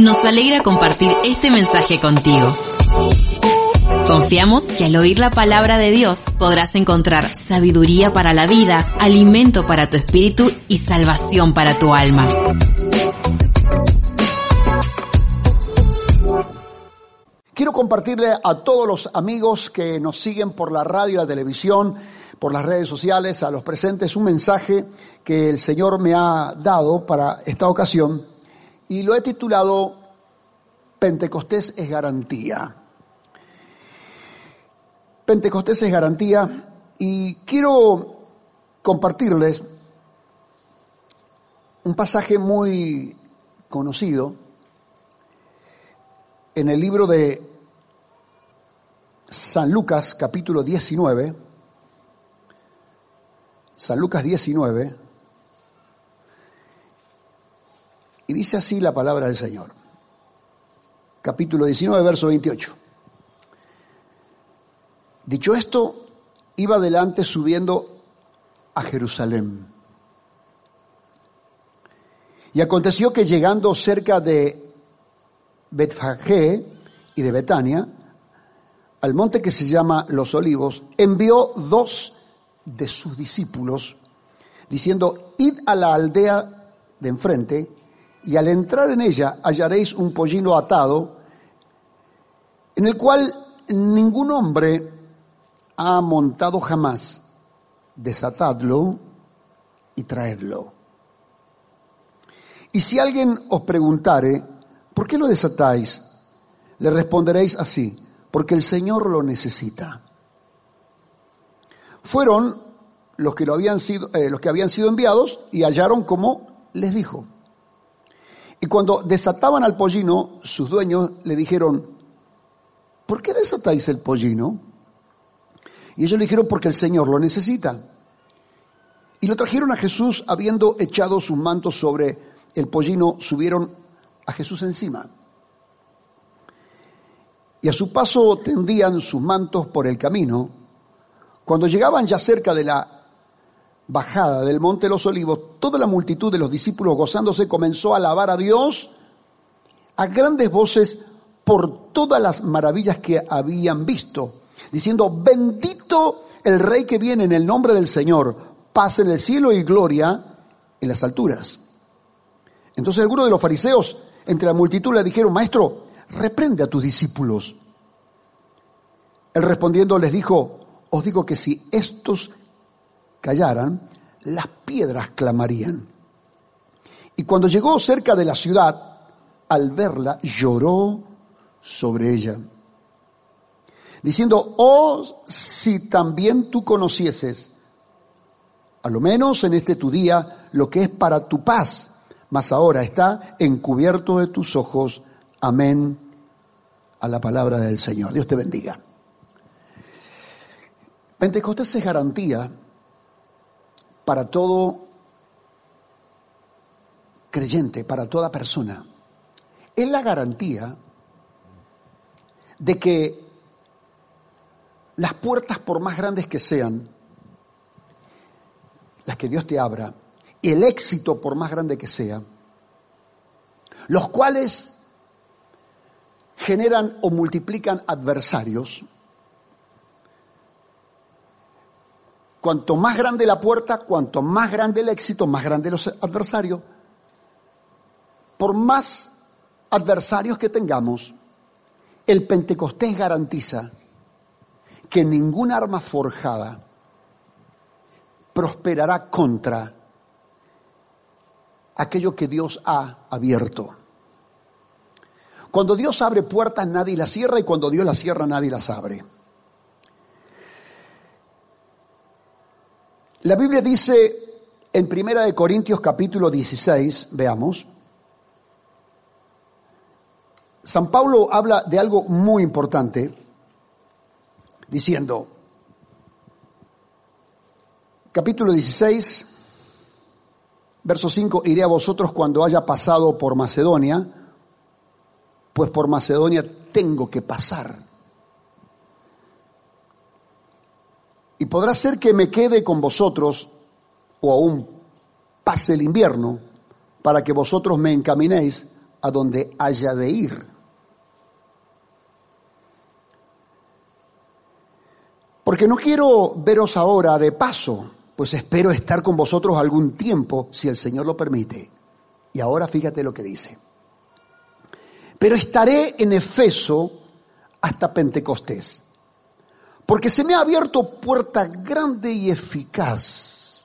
Nos alegra compartir este mensaje contigo. Confiamos que al oír la palabra de Dios podrás encontrar sabiduría para la vida, alimento para tu espíritu y salvación para tu alma. Quiero compartirle a todos los amigos que nos siguen por la radio, la televisión, por las redes sociales, a los presentes, un mensaje que el Señor me ha dado para esta ocasión y lo he titulado Pentecostés es garantía. Pentecostés es garantía y quiero compartirles un pasaje muy conocido en el libro de San Lucas capítulo 19, San Lucas 19, y dice así la palabra del Señor. Capítulo 19, verso 28. Dicho esto, iba adelante subiendo a Jerusalén. Y aconteció que llegando cerca de Betfagé y de Betania, al monte que se llama Los Olivos, envió dos de sus discípulos, diciendo, id a la aldea de enfrente, y al entrar en ella hallaréis un pollino atado, en el cual ningún hombre ha montado jamás. Desatadlo y traedlo. Y si alguien os preguntare, ¿por qué lo desatáis? Le responderéis así, porque el Señor lo necesita. Fueron los que, lo habían sido, eh, los que habían sido enviados y hallaron como les dijo. Y cuando desataban al pollino, sus dueños le dijeron, ¿por qué desatáis el pollino? Y ellos le dijeron, porque el Señor lo necesita. Y lo trajeron a Jesús, habiendo echado sus mantos sobre el pollino, subieron a Jesús encima. Y a su paso tendían sus mantos por el camino. Cuando llegaban ya cerca de la bajada del monte de los olivos, toda la multitud de los discípulos gozándose comenzó a alabar a Dios a grandes voces por todas las maravillas que habían visto, diciendo, bendito el rey que viene en el nombre del Señor, paz en el cielo y gloria en las alturas. Entonces algunos de los fariseos entre la multitud le dijeron, maestro, reprende a tus discípulos. Él respondiendo les dijo, os digo que si estos callaran, las piedras clamarían. Y cuando llegó cerca de la ciudad, al verla, lloró sobre ella, diciendo, oh, si también tú conocieses, a lo menos en este tu día, lo que es para tu paz, mas ahora está encubierto de tus ojos. Amén a la palabra del Señor. Dios te bendiga. Pentecostés es garantía para todo creyente, para toda persona. Es la garantía de que las puertas, por más grandes que sean, las que Dios te abra, y el éxito, por más grande que sea, los cuales generan o multiplican adversarios, Cuanto más grande la puerta, cuanto más grande el éxito, más grande los adversarios. Por más adversarios que tengamos, el Pentecostés garantiza que ningún arma forjada prosperará contra aquello que Dios ha abierto. Cuando Dios abre puertas nadie las cierra y cuando Dios las cierra nadie las abre. La Biblia dice en Primera de Corintios capítulo 16, veamos, San Pablo habla de algo muy importante, diciendo, capítulo 16, verso 5, iré a vosotros cuando haya pasado por Macedonia, pues por Macedonia tengo que pasar. Y podrá ser que me quede con vosotros, o aún pase el invierno, para que vosotros me encaminéis a donde haya de ir. Porque no quiero veros ahora de paso, pues espero estar con vosotros algún tiempo, si el Señor lo permite. Y ahora fíjate lo que dice. Pero estaré en Efeso hasta Pentecostés, porque se me ha abierto puerta grande y eficaz.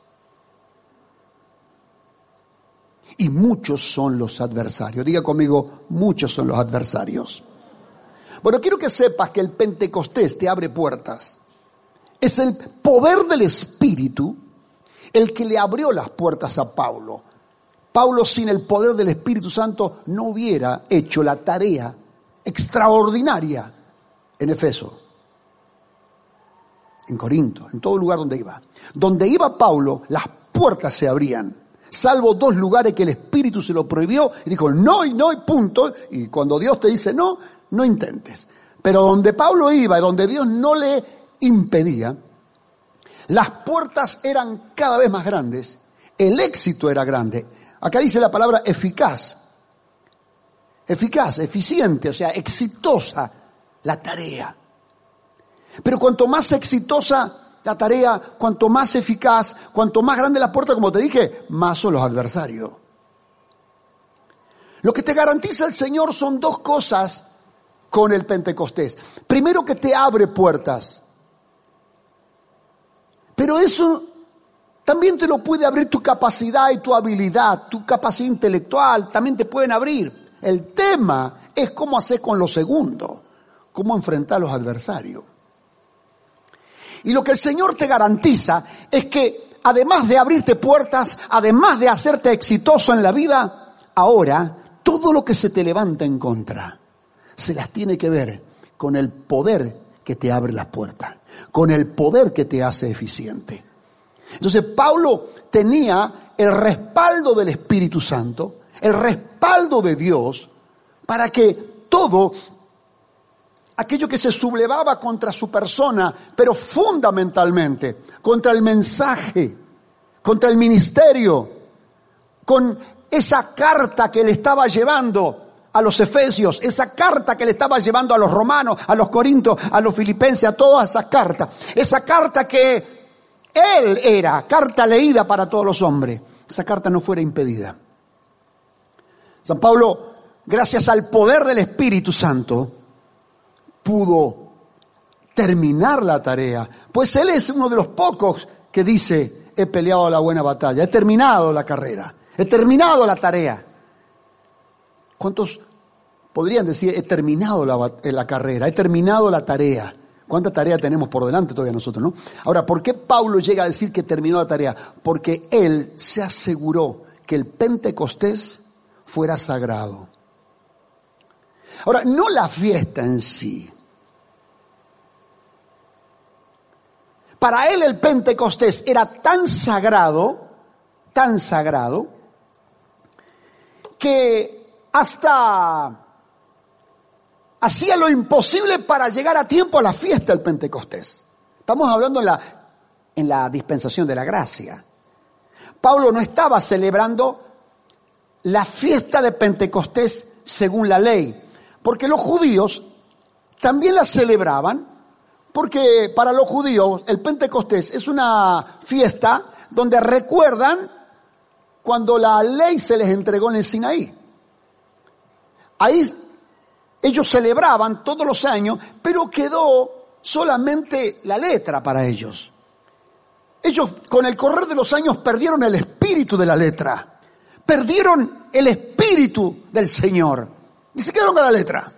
Y muchos son los adversarios. Diga conmigo, muchos son los adversarios. Bueno, quiero que sepas que el Pentecostés te abre puertas. Es el poder del Espíritu el que le abrió las puertas a Pablo. Pablo sin el poder del Espíritu Santo no hubiera hecho la tarea extraordinaria en Efeso, en Corinto, en todo lugar donde iba. Donde iba Pablo, las puertas se abrían, salvo dos lugares que el Espíritu se lo prohibió y dijo no y no y punto. Y cuando Dios te dice no, no intentes. Pero donde Pablo iba y donde Dios no le impedía, las puertas eran cada vez más grandes, el éxito era grande. Acá dice la palabra eficaz, eficaz, eficiente, o sea, exitosa la tarea. Pero cuanto más exitosa la tarea, cuanto más eficaz, cuanto más grande la puerta, como te dije, más son los adversarios. Lo que te garantiza el Señor son dos cosas con el Pentecostés. Primero que te abre puertas. Pero eso también te lo puede abrir tu capacidad y tu habilidad, tu capacidad intelectual, también te pueden abrir. El tema es cómo hacer con lo segundo, cómo enfrentar a los adversarios. Y lo que el Señor te garantiza es que además de abrirte puertas, además de hacerte exitoso en la vida, ahora todo lo que se te levanta en contra se las tiene que ver con el poder que te abre las puertas, con el poder que te hace eficiente. Entonces Pablo tenía el respaldo del Espíritu Santo, el respaldo de Dios, para que todo aquello que se sublevaba contra su persona, pero fundamentalmente contra el mensaje, contra el ministerio, con esa carta que le estaba llevando a los efesios, esa carta que le estaba llevando a los romanos, a los corintios, a los filipenses, a todas esas cartas. Esa carta que él era, carta leída para todos los hombres. Esa carta no fuera impedida. San Pablo, gracias al poder del Espíritu Santo, pudo terminar la tarea. Pues él es uno de los pocos que dice, he peleado la buena batalla, he terminado la carrera, he terminado la tarea. ¿Cuántos podrían decir, he terminado la, eh, la, carrera, he terminado la tarea? ¿Cuánta tarea tenemos por delante todavía nosotros, no? Ahora, ¿por qué Pablo llega a decir que terminó la tarea? Porque él se aseguró que el Pentecostés fuera sagrado. Ahora, no la fiesta en sí. Para él el Pentecostés era tan sagrado, tan sagrado, que hasta hacía lo imposible para llegar a tiempo a la fiesta del Pentecostés. Estamos hablando en la, en la dispensación de la gracia. Pablo no estaba celebrando la fiesta de Pentecostés según la ley, porque los judíos también la celebraban, porque para los judíos el Pentecostés es una fiesta donde recuerdan cuando la ley se les entregó en el Sinaí. Ahí ellos celebraban todos los años, pero quedó solamente la letra para ellos. Ellos con el correr de los años perdieron el espíritu de la letra, perdieron el espíritu del Señor y se quedaron con la letra.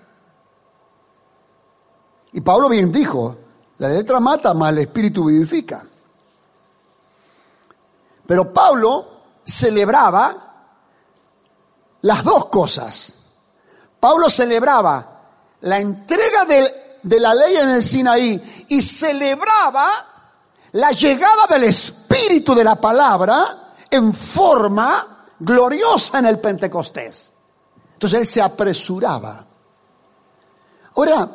Y Pablo bien dijo, la letra mata, mas el espíritu vivifica. Pero Pablo celebraba las dos cosas Pablo celebraba la entrega de la ley en el Sinaí y celebraba la llegada del Espíritu de la palabra en forma gloriosa en el Pentecostés. Entonces él se apresuraba. Ahora,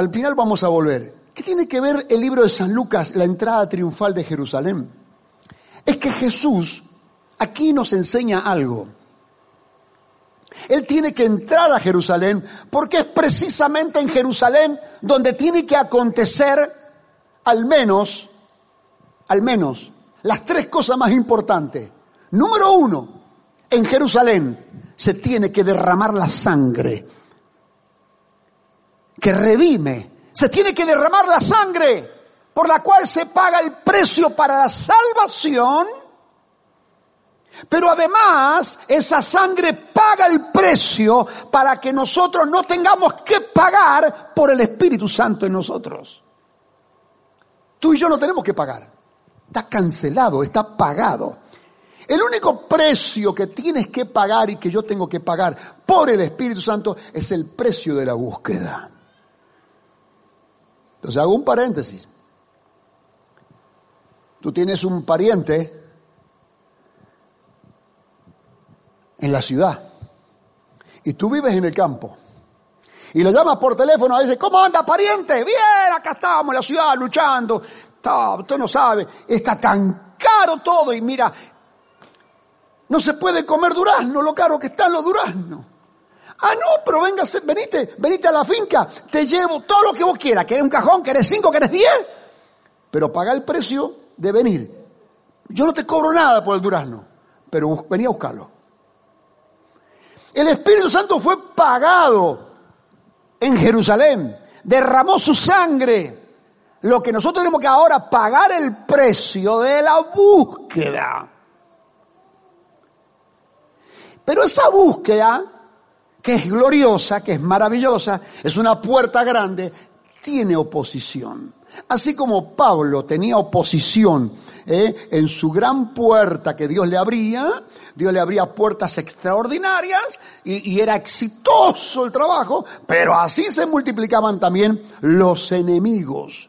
al final vamos a volver. ¿Qué tiene que ver el libro de San Lucas, la entrada triunfal de Jerusalén? Es que Jesús aquí nos enseña algo. Él tiene que entrar a Jerusalén porque es precisamente en Jerusalén donde tiene que acontecer al menos, al menos, las tres cosas más importantes. Número uno, en Jerusalén se tiene que derramar la sangre que redime. Se tiene que derramar la sangre por la cual se paga el precio para la salvación pero además, esa sangre paga el precio para que nosotros no tengamos que pagar por el Espíritu Santo en nosotros. Tú y yo no tenemos que pagar. Está cancelado, está pagado. El único precio que tienes que pagar y que yo tengo que pagar por el Espíritu Santo es el precio de la búsqueda. Entonces hago un paréntesis. Tú tienes un pariente en la ciudad y tú vives en el campo y le llamas por teléfono y dice, ¿cómo anda pariente? Bien, acá estamos en la ciudad luchando. usted no sabe, está tan caro todo y mira, no se puede comer durazno, lo caro que están los duraznos. Ah, no, pero venga, venite, venite a la finca, te llevo todo lo que vos quieras, que es un cajón, que eres cinco, que eres diez, pero paga el precio de venir. Yo no te cobro nada por el durazno, pero venía a buscarlo. El Espíritu Santo fue pagado en Jerusalén, derramó su sangre. Lo que nosotros tenemos que ahora pagar el precio de la búsqueda. Pero esa búsqueda, que es gloriosa, que es maravillosa, es una puerta grande, tiene oposición. Así como Pablo tenía oposición ¿eh? en su gran puerta que Dios le abría, Dios le abría puertas extraordinarias y, y, era exitoso el trabajo, pero así se multiplicaban también los enemigos.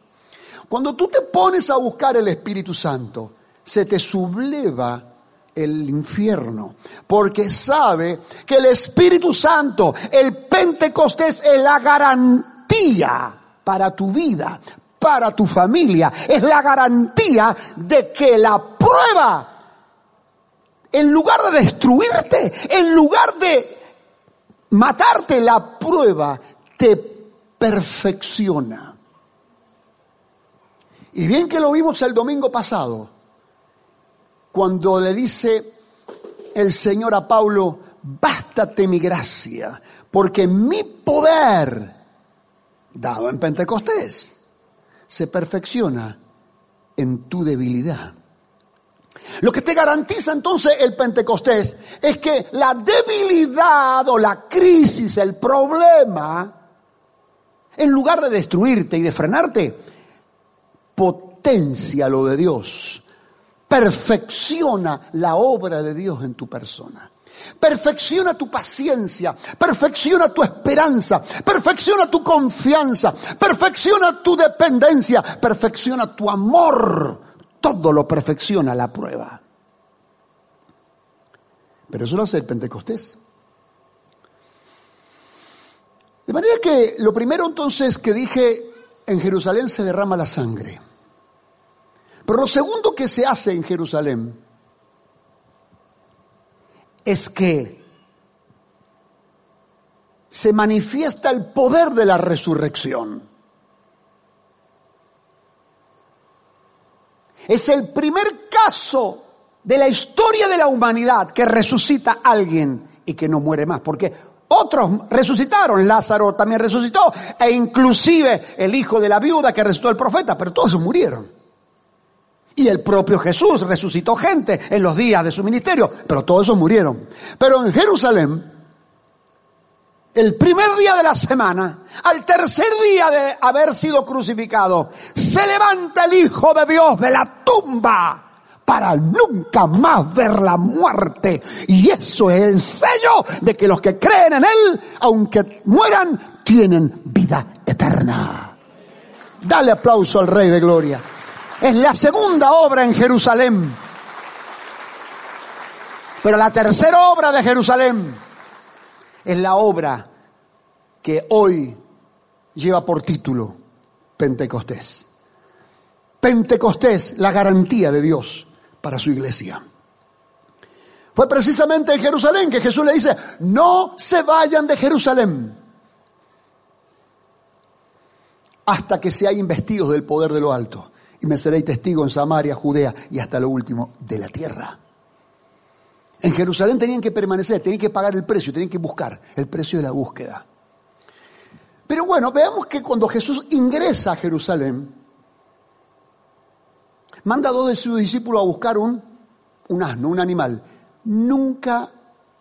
Cuando tú te pones a buscar el Espíritu Santo, se te subleva el infierno, porque sabe que el Espíritu Santo, el Pentecostés, es la garantía para tu vida, para tu familia, es la garantía de que la prueba en lugar de destruirte, en lugar de matarte, la prueba te perfecciona. Y bien que lo vimos el domingo pasado, cuando le dice el Señor a Pablo, bástate mi gracia, porque mi poder, dado en Pentecostés, se perfecciona en tu debilidad. Lo que te garantiza entonces el Pentecostés es que la debilidad o la crisis, el problema, en lugar de destruirte y de frenarte, potencia lo de Dios, perfecciona la obra de Dios en tu persona. Perfecciona tu paciencia, perfecciona tu esperanza, perfecciona tu confianza, perfecciona tu dependencia, perfecciona tu amor todo lo perfecciona la prueba. Pero eso lo hace el Pentecostés. De manera que lo primero entonces que dije, en Jerusalén se derrama la sangre. Pero lo segundo que se hace en Jerusalén es que se manifiesta el poder de la resurrección. Es el primer caso de la historia de la humanidad que resucita a alguien y que no muere más. Porque otros resucitaron, Lázaro también resucitó, e inclusive el hijo de la viuda que resucitó el profeta, pero todos murieron. Y el propio Jesús resucitó gente en los días de su ministerio, pero todos esos murieron. Pero en Jerusalén el primer día de la semana, al tercer día de haber sido crucificado, se levanta el Hijo de Dios de la tumba para nunca más ver la muerte. Y eso es el sello de que los que creen en Él, aunque mueran, tienen vida eterna. Dale aplauso al Rey de Gloria. Es la segunda obra en Jerusalén. Pero la tercera obra de Jerusalén es la obra que hoy lleva por título Pentecostés. Pentecostés, la garantía de Dios para su iglesia. Fue precisamente en Jerusalén que Jesús le dice, no se vayan de Jerusalén hasta que seáis investidos del poder de lo alto. Y me seréis testigo en Samaria, Judea y hasta lo último de la tierra. En Jerusalén tenían que permanecer, tenían que pagar el precio, tenían que buscar el precio de la búsqueda. Pero bueno, veamos que cuando Jesús ingresa a Jerusalén, manda a dos de sus discípulos a buscar un, un asno, un animal. Nunca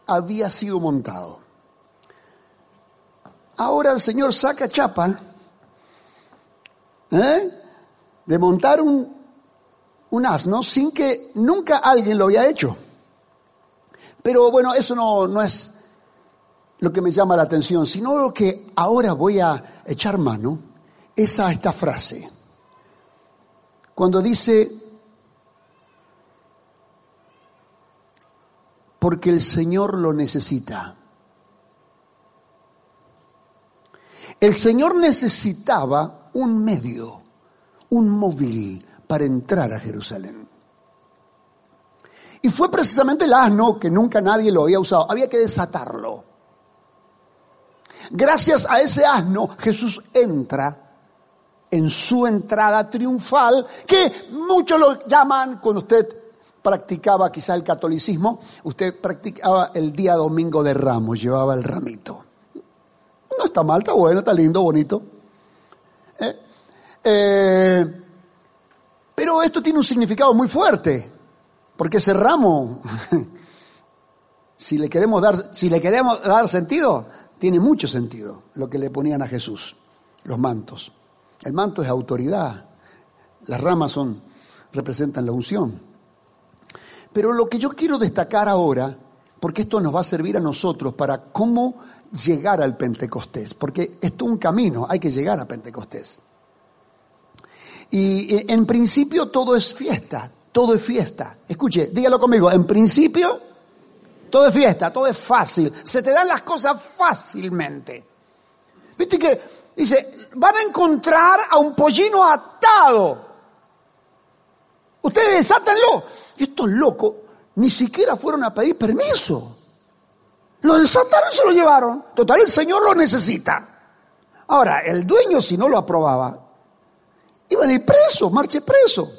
había sido montado. Ahora el Señor saca chapa ¿eh? De montar un, un asno sin que nunca alguien lo había hecho. Pero bueno, eso no, no es lo que me llama la atención, sino lo que ahora voy a echar mano es a esta frase. Cuando dice, porque el Señor lo necesita. El Señor necesitaba un medio, un móvil para entrar a Jerusalén. Y fue precisamente el asno que nunca nadie lo había usado. Había que desatarlo. Gracias a ese asno Jesús entra en su entrada triunfal, que muchos lo llaman, cuando usted practicaba quizá el catolicismo, usted practicaba el día domingo de ramos, llevaba el ramito. No está mal, está bueno, está lindo, bonito. ¿Eh? Pero esto tiene un significado muy fuerte, porque ese ramo, si le queremos dar, si le queremos dar sentido, tiene mucho sentido lo que le ponían a Jesús, los mantos. El manto es autoridad, las ramas son, representan la unción. Pero lo que yo quiero destacar ahora, porque esto nos va a servir a nosotros para cómo llegar al Pentecostés, porque esto es un camino, hay que llegar a Pentecostés. Y en principio todo es fiesta, todo es fiesta. Escuche, dígalo conmigo, en principio todo es fiesta, todo es fácil. Se te dan las cosas fácilmente. Viste que dice, van a encontrar a un pollino atado. Ustedes desátenlo. Y estos locos ni siquiera fueron a pedir permiso. Lo desataron y se lo llevaron. Total, el Señor lo necesita. Ahora, el dueño si no lo aprobaba, iba a ir preso, marche preso.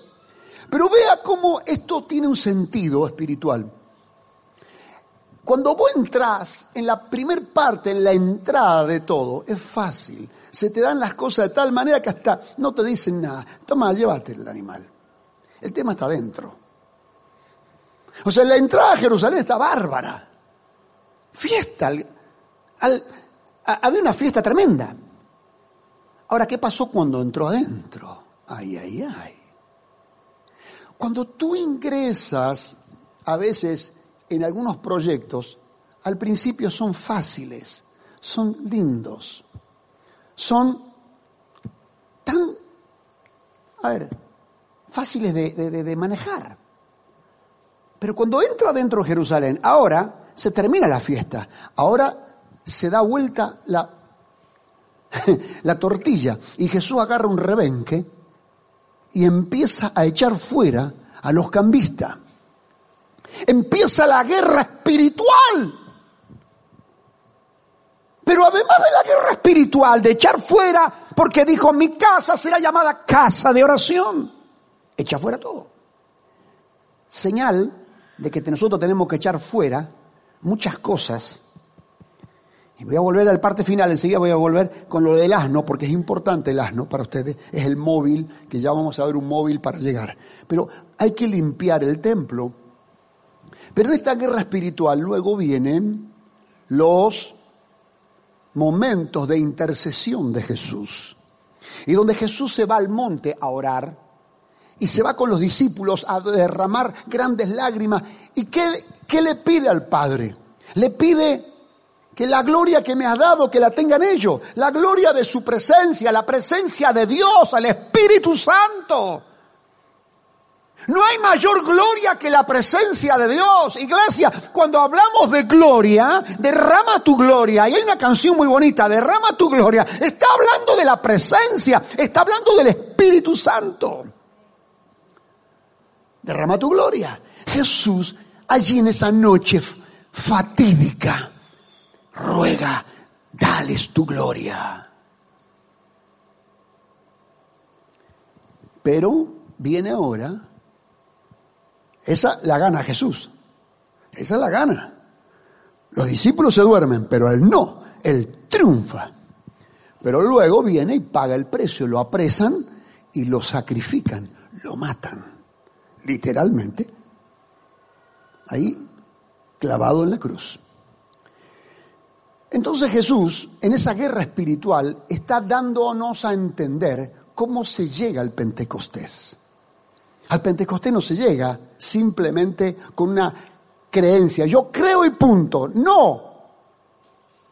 Pero vea cómo esto tiene un sentido espiritual. Cuando vos entras en la primer parte, en la entrada de todo, es fácil. Se te dan las cosas de tal manera que hasta no te dicen nada. Toma, llévate el animal. El tema está dentro. O sea, la entrada a Jerusalén está bárbara. Fiesta. había una fiesta tremenda. Ahora, ¿qué pasó cuando entró adentro? Ay, ay, ay. Cuando tú ingresas, a veces en algunos proyectos, al principio son fáciles, son lindos, son tan, a ver, fáciles de, manejar. Pero cuando entra dentro de Jerusalén, ahora se termina la fiesta, ahora se da vuelta la, la tortilla y Jesús agarra un rebenque y empieza a echar fuera a los cambistas. Empieza la guerra espiritual. Pero además de la guerra espiritual, de echar fuera, porque dijo, mi casa será llamada casa de oración. Echa fuera todo. Señal de que nosotros tenemos que echar fuera muchas cosas. Y voy a volver al parte final, enseguida voy a volver con lo del asno, porque es importante el asno para ustedes, es el móvil, que ya vamos a ver un móvil para llegar. Pero hay que limpiar el templo pero en esta guerra espiritual luego vienen los momentos de intercesión de Jesús. Y donde Jesús se va al monte a orar y se va con los discípulos a derramar grandes lágrimas. ¿Y qué, qué le pide al Padre? Le pide que la gloria que me has dado, que la tengan ellos, la gloria de su presencia, la presencia de Dios, al Espíritu Santo. No hay mayor gloria que la presencia de Dios. Iglesia, cuando hablamos de gloria, derrama tu gloria. Y hay una canción muy bonita, derrama tu gloria. Está hablando de la presencia, está hablando del Espíritu Santo. Derrama tu gloria. Jesús, allí en esa noche fatídica, ruega, dales tu gloria. Pero viene ahora, esa la gana Jesús, esa la gana. Los discípulos se duermen, pero él no, él triunfa. Pero luego viene y paga el precio, lo apresan y lo sacrifican, lo matan, literalmente, ahí clavado en la cruz. Entonces Jesús, en esa guerra espiritual, está dándonos a entender cómo se llega al Pentecostés. Al Pentecostés no se llega simplemente con una creencia, yo creo y punto. No.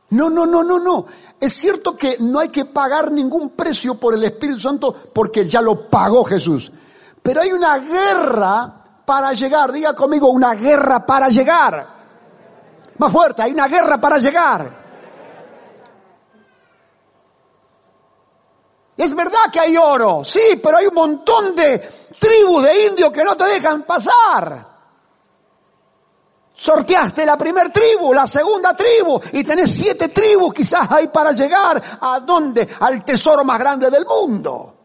No, no, no, no, no. Es cierto que no hay que pagar ningún precio por el Espíritu Santo porque ya lo pagó Jesús. Pero hay una guerra para llegar. Diga conmigo, una guerra para llegar. Más fuerte, hay una guerra para llegar. Es verdad que hay oro, sí, pero hay un montón de tribus de indios que no te dejan pasar. Sorteaste la primer tribu, la segunda tribu, y tenés siete tribus quizás ahí para llegar a dónde? Al tesoro más grande del mundo.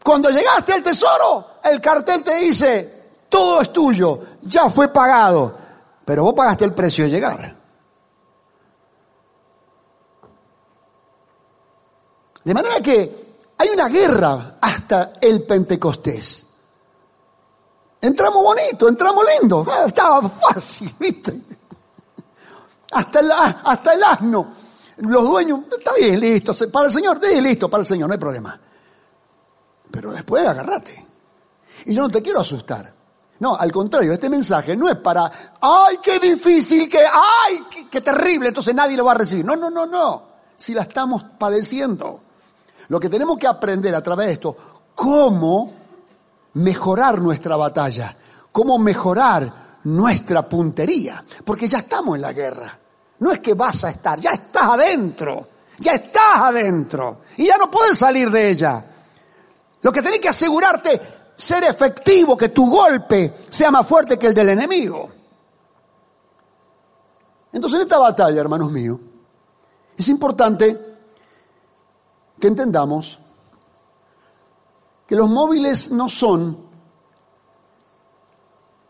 Cuando llegaste al tesoro, el cartel te dice, todo es tuyo, ya fue pagado, pero vos pagaste el precio de llegar. De manera que hay una guerra hasta el Pentecostés. Entramos bonito, entramos lindo. Ah, estaba fácil, ¿viste? Hasta el, hasta el asno. Los dueños, está bien, listo. Para el Señor, sí, listo, para el Señor, no hay problema. Pero después agarrate. Y yo no te quiero asustar. No, al contrario, este mensaje no es para, ay, qué difícil, que, ay, qué, qué terrible, entonces nadie lo va a recibir. No, no, no, no. Si la estamos padeciendo. Lo que tenemos que aprender a través de esto, cómo mejorar nuestra batalla, cómo mejorar nuestra puntería, porque ya estamos en la guerra. No es que vas a estar, ya estás adentro, ya estás adentro y ya no puedes salir de ella. Lo que tenés que asegurarte ser efectivo, que tu golpe sea más fuerte que el del enemigo. Entonces en esta batalla, hermanos míos, es importante que entendamos que los móviles no son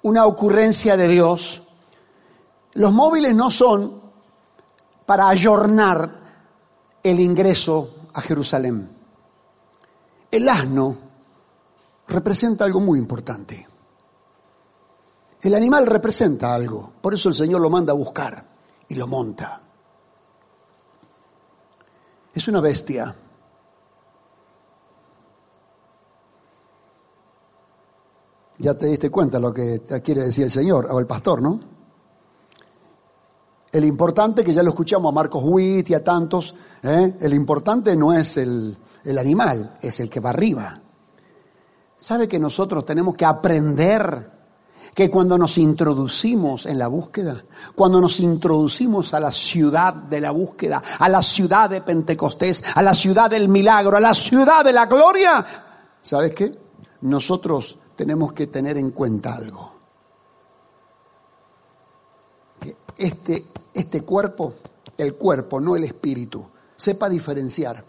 una ocurrencia de Dios, los móviles no son para ayornar el ingreso a Jerusalén. El asno representa algo muy importante. El animal representa algo, por eso el Señor lo manda a buscar y lo monta. Es una bestia Ya te diste cuenta lo que quiere decir el Señor o el pastor, ¿no? El importante, que ya lo escuchamos a Marcos Witt y a tantos, ¿eh? el importante no es el, el animal, es el que va arriba. ¿Sabe que nosotros tenemos que aprender que cuando nos introducimos en la búsqueda, cuando nos introducimos a la ciudad de la búsqueda, a la ciudad de Pentecostés, a la ciudad del milagro, a la ciudad de la gloria, ¿sabes qué? Nosotros tenemos que tener en cuenta algo. Que este, este cuerpo, el cuerpo, no el espíritu, sepa diferenciar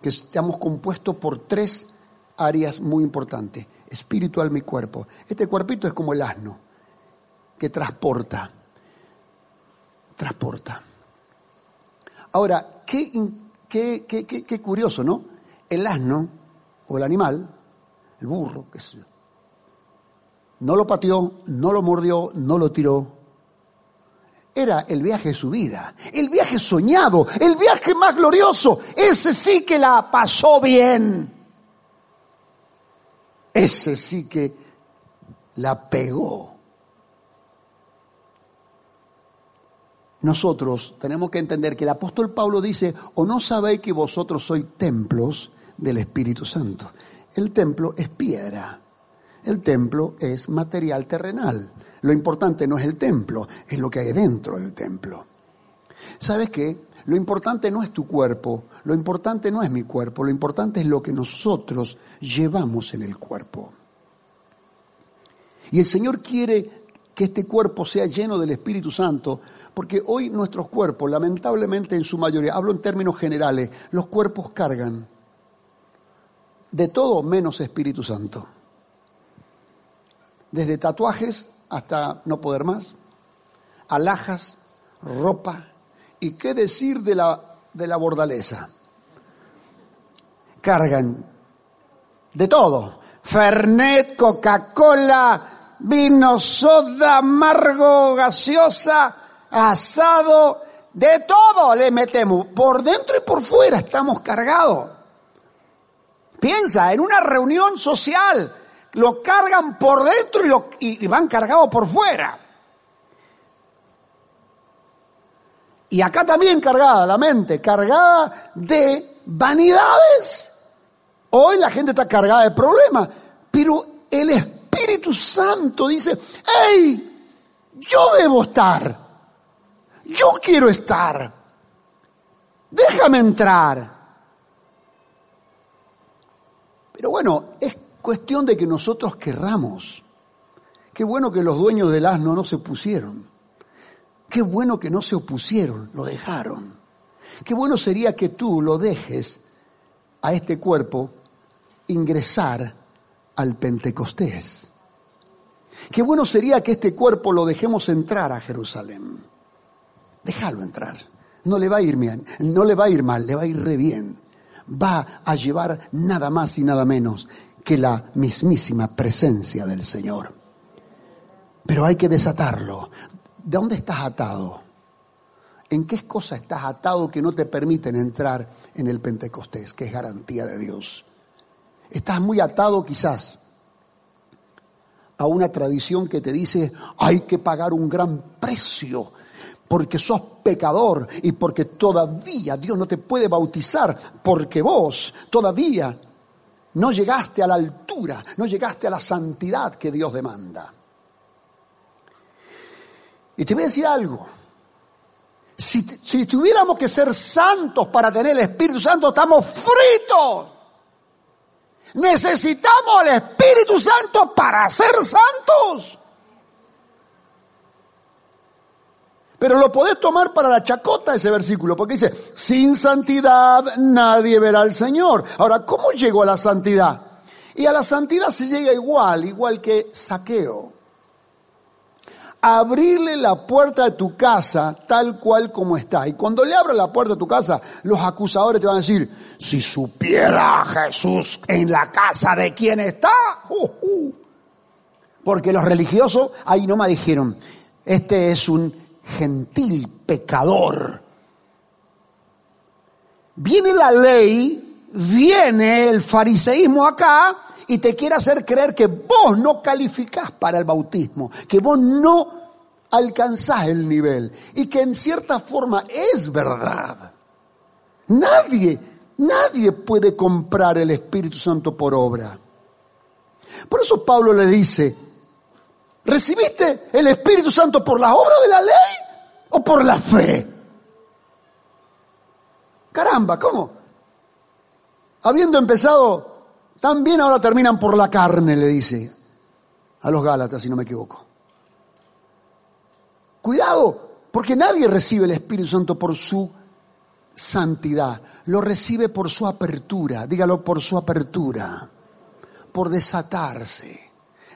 que estamos compuestos por tres áreas muy importantes, espíritu, alma y cuerpo. Este cuerpito es como el asno, que transporta, transporta. Ahora, qué, qué, qué, qué curioso, ¿no? El asno o el animal el burro, qué sé. No lo pateó, no lo mordió, no lo tiró. Era el viaje de su vida, el viaje soñado, el viaje más glorioso. Ese sí que la pasó bien. ese sí que la pegó. Nosotros tenemos que entender que el apóstol Pablo dice, o no sabéis que vosotros sois templos del Espíritu Santo. El templo es piedra, el templo es material terrenal. Lo importante no es el templo, es lo que hay dentro del templo. ¿Sabes qué? Lo importante no es tu cuerpo, lo importante no es mi cuerpo, lo importante es lo que nosotros llevamos en el cuerpo. Y el Señor quiere que este cuerpo sea lleno del Espíritu Santo, porque hoy nuestros cuerpos, lamentablemente en su mayoría, hablo en términos generales, los cuerpos cargan de todo menos Espíritu Santo. Desde tatuajes hasta no poder más, alhajas, ropa, y qué decir de la, de la bordaleza. Cargan de todo. Fernet, Coca-Cola, vino, soda, amargo, gaseosa, asado, de todo le metemos. Por dentro y por fuera estamos cargados. Piensa, en una reunión social, lo cargan por dentro y, lo, y van cargados por fuera. Y acá también cargada la mente, cargada de vanidades. Hoy la gente está cargada de problemas, pero el Espíritu Santo dice, hey, yo debo estar, yo quiero estar, déjame entrar. Pero bueno, es cuestión de que nosotros querramos. Qué bueno que los dueños del asno no se pusieron. Qué bueno que no se opusieron, lo dejaron. Qué bueno sería que tú lo dejes a este cuerpo ingresar al Pentecostés. Qué bueno sería que este cuerpo lo dejemos entrar a Jerusalén. Déjalo entrar. No le va a ir bien, no le va a ir mal, le va a ir re bien. Va a llevar nada más y nada menos que la mismísima presencia del Señor. Pero hay que desatarlo. ¿De dónde estás atado? ¿En qué cosa estás atado que no te permiten entrar en el Pentecostés, que es garantía de Dios? Estás muy atado quizás a una tradición que te dice hay que pagar un gran precio porque sos pecador y porque todavía Dios no te puede bautizar porque vos todavía no llegaste a la altura, no llegaste a la santidad que Dios demanda. Y te voy a decir algo. Si, si tuviéramos que ser santos para tener el Espíritu Santo, estamos fritos. Necesitamos el Espíritu Santo para ser santos. Pero lo podés tomar para la chacota ese versículo, porque dice, sin santidad nadie verá al Señor. Ahora, ¿cómo llegó a la santidad? Y a la santidad se llega igual, igual que saqueo abrirle la puerta de tu casa tal cual como está. Y cuando le abras la puerta de tu casa, los acusadores te van a decir, si supiera Jesús en la casa de quién está. Uh, uh". Porque los religiosos ahí no me dijeron, este es un gentil pecador. Viene la ley, viene el fariseísmo acá y te quiere hacer creer que vos no calificás para el bautismo, que vos no alcanzás el nivel y que en cierta forma es verdad. Nadie, nadie puede comprar el Espíritu Santo por obra. Por eso Pablo le dice, ¿recibiste el Espíritu Santo por la obra de la ley o por la fe? Caramba, ¿cómo? Habiendo empezado también ahora terminan por la carne, le dice a los Gálatas, si no me equivoco. Cuidado, porque nadie recibe el Espíritu Santo por su santidad, lo recibe por su apertura, dígalo por su apertura, por desatarse.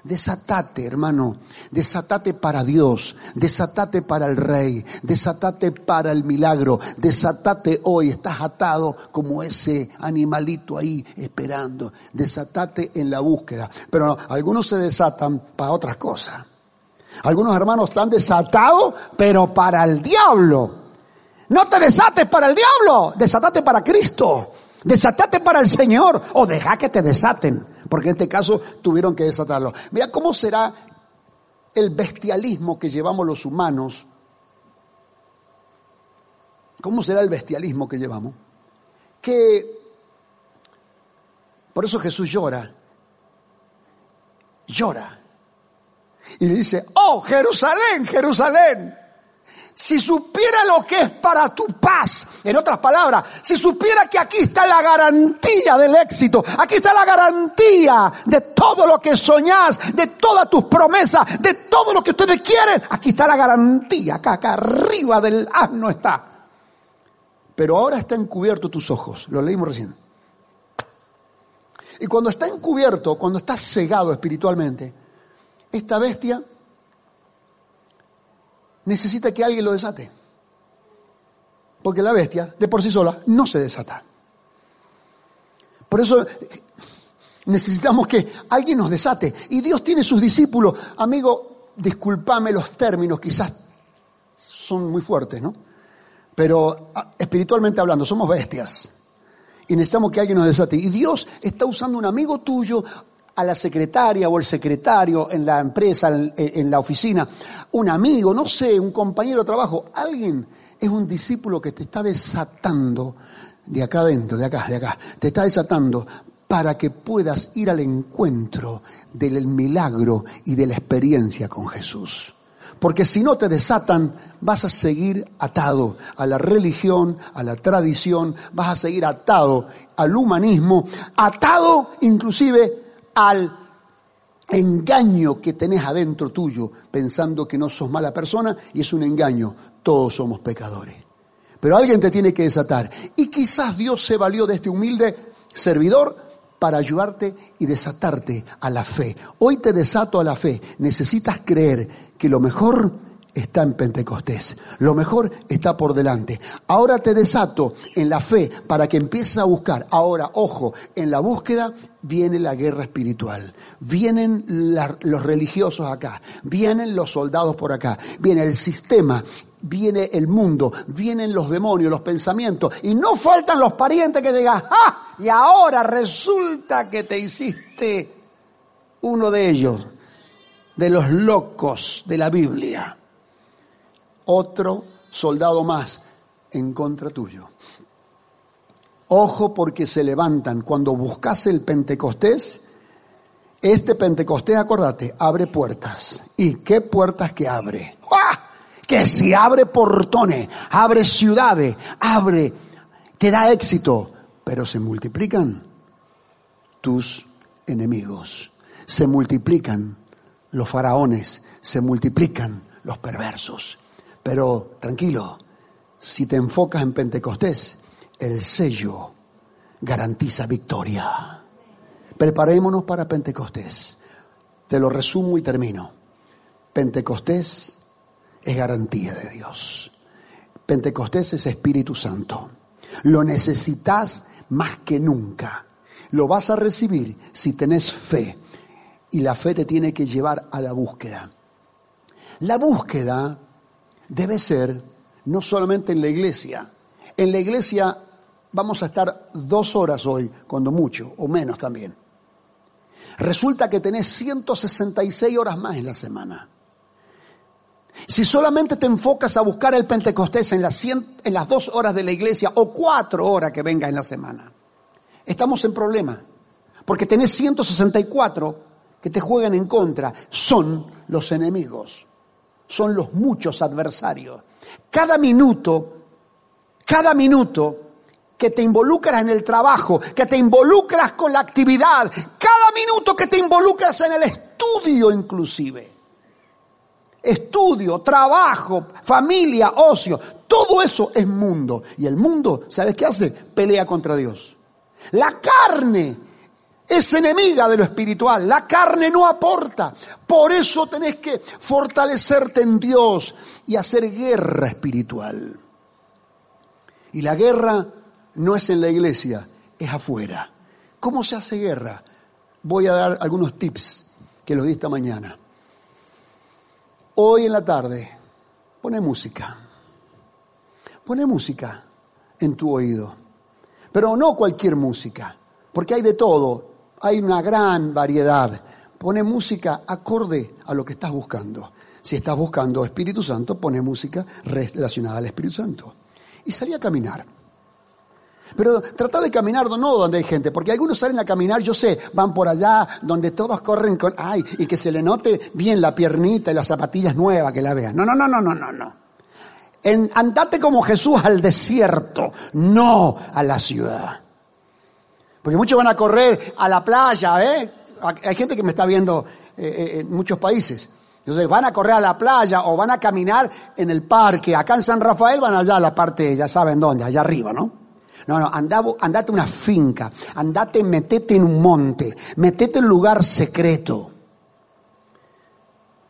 Desatate, hermano, desatate para Dios, desatate para el Rey, desatate para el milagro, desatate hoy, estás atado como ese animalito ahí esperando, desatate en la búsqueda. Pero algunos se desatan para otras cosas. Algunos hermanos están desatados, pero para el diablo. No te desates para el diablo, desatate para Cristo, desatate para el Señor. O deja que te desaten Porque en este caso tuvieron que desatarlo. Mira cómo será el bestialismo que llevamos los humanos. ¿Cómo será el bestialismo que llevamos? Que por eso Jesús llora. Llora. Y le dice, oh Jerusalén, Jerusalén, si supiera lo que es para tu paz, en otras palabras, si supiera que aquí está la garantía del éxito, aquí está la garantía de todo lo que soñás, de todas tus promesas, de todo lo que ustedes quieren, aquí está la garantía, acá, acá arriba del asno está. Pero ahora está encubierto tus ojos, lo leímos recién. Y cuando está encubierto, cuando está cegado espiritualmente, esta bestia necesita que alguien lo desate. Porque la bestia, de por sí sola, no se desata. Por eso necesitamos que alguien nos desate. Y Dios tiene sus discípulos. Amigo, discúlpame los términos, quizás son muy fuertes, ¿no? Pero ah, espiritualmente hablando, somos bestias. Y necesitamos que alguien nos desate. Y Dios está usando un amigo tuyo, a la secretaria o el secretario en la empresa, en, la oficina, un amigo, no sé, un compañero de trabajo, alguien es un discípulo que te está desatando de acá adentro, de acá, de acá, te está desatando para que puedas ir al encuentro del milagro y de la experiencia con Jesús. Porque si no te desatan, vas a seguir atado a la religión, a la tradición, vas a seguir atado al humanismo, atado inclusive al engaño que tenés adentro tuyo, pensando que no sos mala persona, y es un engaño, todos somos pecadores. Pero alguien te tiene que desatar. Y quizás Dios se valió de este humilde servidor para ayudarte y desatarte a la fe. Hoy te desato a la fe. Necesitas creer que lo mejor está en Pentecostés. Lo mejor está por delante. Ahora te desato en la fe para que empieces a buscar. Ahora, ojo, en la búsqueda viene la guerra espiritual. Vienen los religiosos acá. Vienen los soldados por acá. Viene el sistema. Viene el mundo, vienen los demonios, los pensamientos, y no faltan los parientes que digan, ¡ah! Y ahora resulta que te hiciste uno de ellos, de los locos de la Biblia otro soldado más en contra tuyo. Ojo porque se levantan. Cuando buscas el Pentecostés, este Pentecostés, acordate, abre puertas. ¿Y qué puertas que abre? Que si abre portones, abre ciudades, abre, te da éxito, pero se multiplican tus enemigos, se multiplican los faraones, se multiplican los perversos. Pero tranquilo, si te enfocas en Pentecostés, el sello garantiza victoria. Preparémonos para Pentecostés. Te lo resumo y termino. Pentecostés es garantía de Dios. Pentecostés es Espíritu Santo. Lo necesitas más que nunca. Lo vas a recibir si tenés fe. Y la fe te tiene que llevar a la búsqueda. La búsqueda debe ser no solamente en la iglesia. En la iglesia vamos a estar dos horas hoy, cuando mucho, o menos también. Resulta que tenés 166 horas más en la semana. Si solamente te enfocas a buscar el Pentecostés en las, en las dos horas de la iglesia o cuatro horas que venga en la semana, estamos en problema. Porque tenés 164 que te juegan en contra. Son los enemigos son los muchos adversarios. Cada minuto, cada minuto que te involucras en el trabajo, que te involucras con la actividad, cada minuto que te involucras en el estudio inclusive. Estudio, trabajo, familia, ocio, todo eso es mundo. Y el mundo, ¿sabes qué hace? Pelea contra Dios. La carne es enemiga de lo espiritual. La carne no aporta. Por eso tenés que fortalecerte en Dios y hacer guerra espiritual. Y la guerra no es en la iglesia, es afuera. ¿Cómo se hace guerra? Voy a dar algunos tips que los di esta mañana. Hoy en la tarde, pone música. Pone música en tu oído. Pero no cualquier música, porque hay de todo hay una gran variedad. Pone música acorde a lo que estás buscando. Si estás buscando Espíritu Santo, pone música relacionada al Espíritu Santo. Y salí a caminar. Pero trata de caminar no donde hay gente, porque algunos salen a caminar, yo sé, van por allá donde todos corren con, ay, y que se le note bien la piernita y las zapatillas nuevas que la vean. No, no, no, no, no, no, no. Andate como Jesús al desierto, no a la ciudad. Porque muchos van a correr a la playa, ¿eh? Hay gente que me está viendo eh, eh, en muchos países. Entonces van a correr a la playa o van a caminar en el parque. Acá en San Rafael van allá a la parte, ya saben dónde, allá arriba, ¿no? No, no, andate a una finca, andate, metete en un monte, metete en un lugar secreto.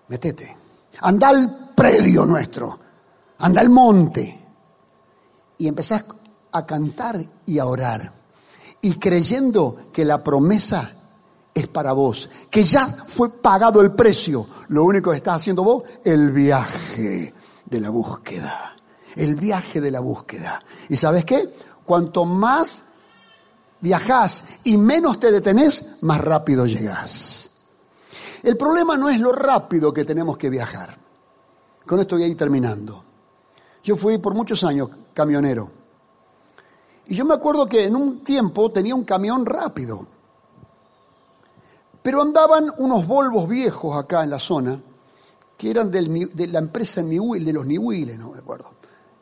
Metete. Anda al predio nuestro, anda al monte. Y empezás a cantar y a orar. Y creyendo que la promesa es para vos, que ya fue pagado el precio. Lo único que estás haciendo vos, el viaje de la búsqueda. El viaje de la búsqueda. ¿Y sabes qué? Cuanto más viajás y menos te detenés, más rápido llegás. El problema no es lo rápido que tenemos que viajar. Con esto voy a ir terminando. Yo fui por muchos años camionero. Y yo me acuerdo que en un tiempo tenía un camión rápido. Pero andaban unos Volvos viejos acá en la zona, que eran de la empresa de los Niwiles, no me acuerdo,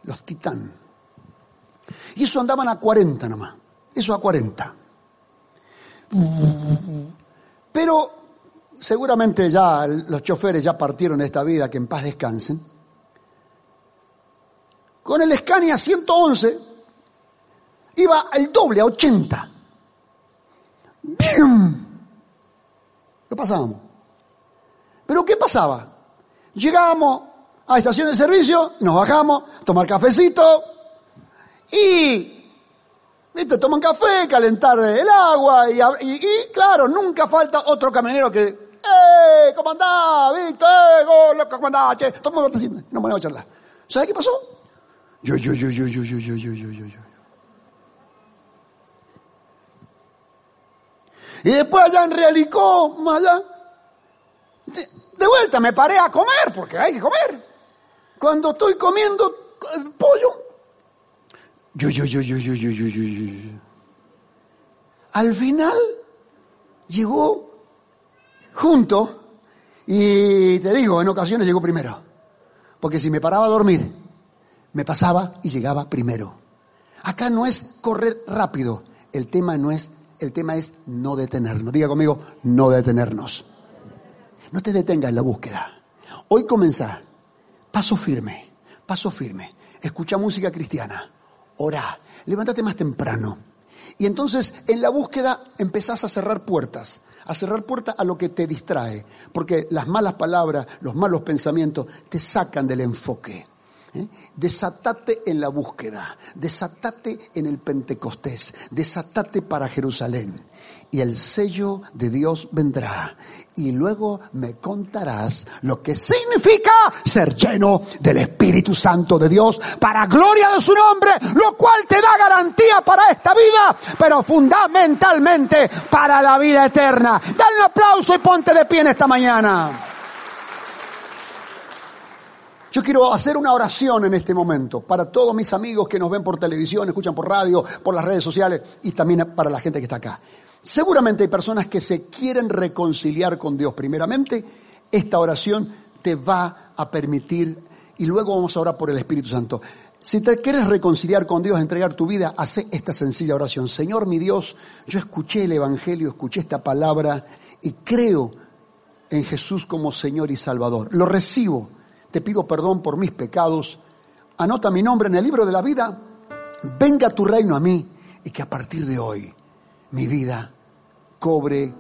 los Titán. Y eso andaban a 40 nomás. Eso a 40. Pero seguramente ya los choferes ya partieron de esta vida, que en paz descansen. Con el Scania 111 iba al doble, a 80. ¡Bim! Lo pasábamos. Pero ¿qué pasaba? Llegábamos a estación de servicio, nos bajamos, tomar cafecito, y, viste, toman café, calentar el agua y, claro, nunca falta otro camionero que, ¡eh! ¿Cómo andás, Víctor? ¡Eh! ¿Cómo andás? Che, toma No nos ponemos a charlar. ¿Sabes qué pasó? Yo, yo, yo, yo, yo, yo, yo, yo, yo, yo. Y después allá en Realicó, allá, de, vuelta me paré a comer, porque hay que comer. Cuando estoy comiendo el pollo, yo, yo, yo, yo, yo, yo, yo, yo, yo. Al final llegó junto y te digo, en ocasiones llegó primero. Porque si me paraba a dormir, me pasaba y llegaba primero. Acá no es correr rápido, el tema no es, el tema es no detenernos. Diga conmigo, no detenernos. No te detengas en la búsqueda. Hoy comenzá, paso firme, paso firme. Escucha música cristiana orá, levántate más temprano. Y entonces en la búsqueda empezás a cerrar puertas, a cerrar puertas a lo que te distrae, porque las malas palabras, los malos pensamientos te sacan del enfoque. ¿Eh? Desatate en la búsqueda, desatate en el Pentecostés, desatate para Jerusalén y el sello de Dios vendrá. Y luego me contarás lo que significa ser lleno del Espíritu Santo de Dios para gloria de su nombre, lo cual te da garantía para esta vida, pero fundamentalmente para la vida eterna. Dale un aplauso y ponte de pie en esta mañana. Yo quiero hacer una oración en este momento para todos mis amigos que nos ven por televisión, escuchan por radio, por las redes sociales y también para la gente que está acá. Seguramente hay personas que se quieren reconciliar con Dios. Primeramente, esta oración te va a permitir, y luego vamos a orar por el Espíritu Santo. Si te quieres reconciliar con Dios, entregar tu vida, hace esta sencilla oración. Señor mi Dios, yo escuché el Evangelio, escuché esta palabra y creo en Jesús como Señor y Salvador. Lo recibo. Te pido perdón por mis pecados. Anota mi nombre en el libro de la vida. Venga tu reino a mí y que a partir de hoy mi vida cobre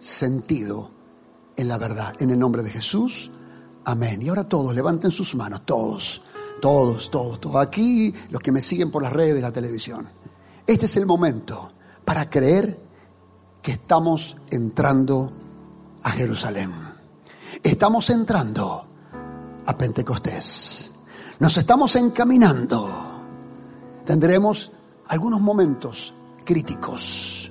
sentido en la verdad. En el nombre de Jesús, amén. Y ahora todos, levanten sus manos, todos, todos, todos, todos. Aquí los que me siguen por las redes de la televisión. Este es el momento para creer que estamos entrando a Jerusalén. Estamos entrando Pentecostés. Nos estamos encaminando. Tendremos algunos momentos críticos.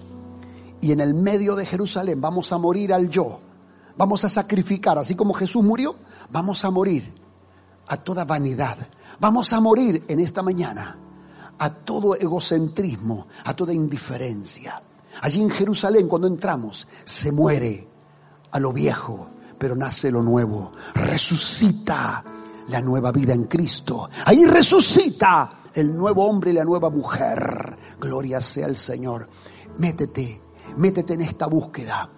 Y en el medio de Jerusalén vamos a morir al yo. Vamos a sacrificar, así como Jesús murió, vamos a morir a toda vanidad. Vamos a morir en esta mañana a todo egocentrismo, a toda indiferencia. Allí en Jerusalén, cuando entramos, se muere a lo viejo, pero nace lo nuevo. Resucita la nueva vida en Cristo. Ahí resucita el nuevo hombre y la nueva mujer. Gloria sea el Señor. Métete, métete en esta búsqueda.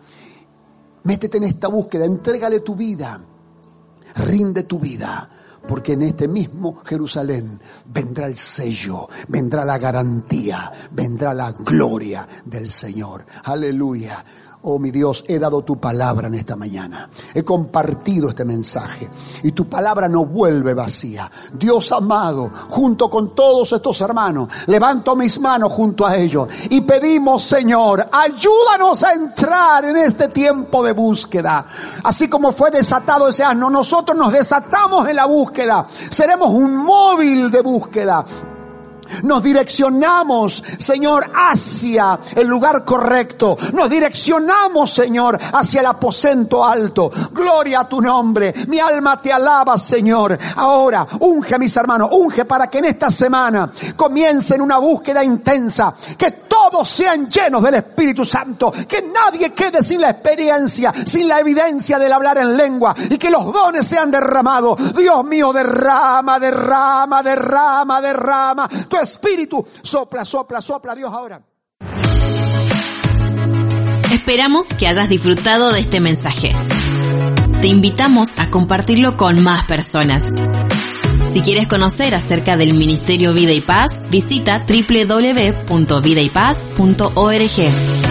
Métete en esta búsqueda, entrégale tu vida, rinde tu vida, porque en este mismo Jerusalén vendrá el sello, vendrá la garantía, vendrá la gloria del Señor. Aleluya. Oh mi Dios, he dado tu palabra en esta mañana. He compartido este mensaje y tu palabra no vuelve vacía. Dios amado, junto con todos estos hermanos, levanto mis manos junto a ellos y pedimos, Señor, ayúdanos a entrar en este tiempo de búsqueda. Así como fue desatado ese asno, nosotros nos desatamos en la búsqueda. Seremos un móvil de búsqueda nos direccionamos, Señor, hacia el lugar correcto. Nos direccionamos, Señor, hacia el aposento alto. Gloria a tu nombre. Mi alma te alaba, Señor. Ahora, unge mis hermanos, unge para que en esta semana comiencen una búsqueda intensa. Que todos sean llenos del Espíritu Santo. Que nadie quede sin la experiencia, sin la evidencia del hablar en lengua. Y que los dones sean derramados. Dios mío, derrama, derrama, derrama, derrama espíritu. Sopla, sopla, sopla Dios ahora. Esperamos que hayas disfrutado de este mensaje. Te invitamos a compartirlo con más personas. Si quieres conocer acerca del Ministerio Vida y Paz, visita www.vidaypaz.org.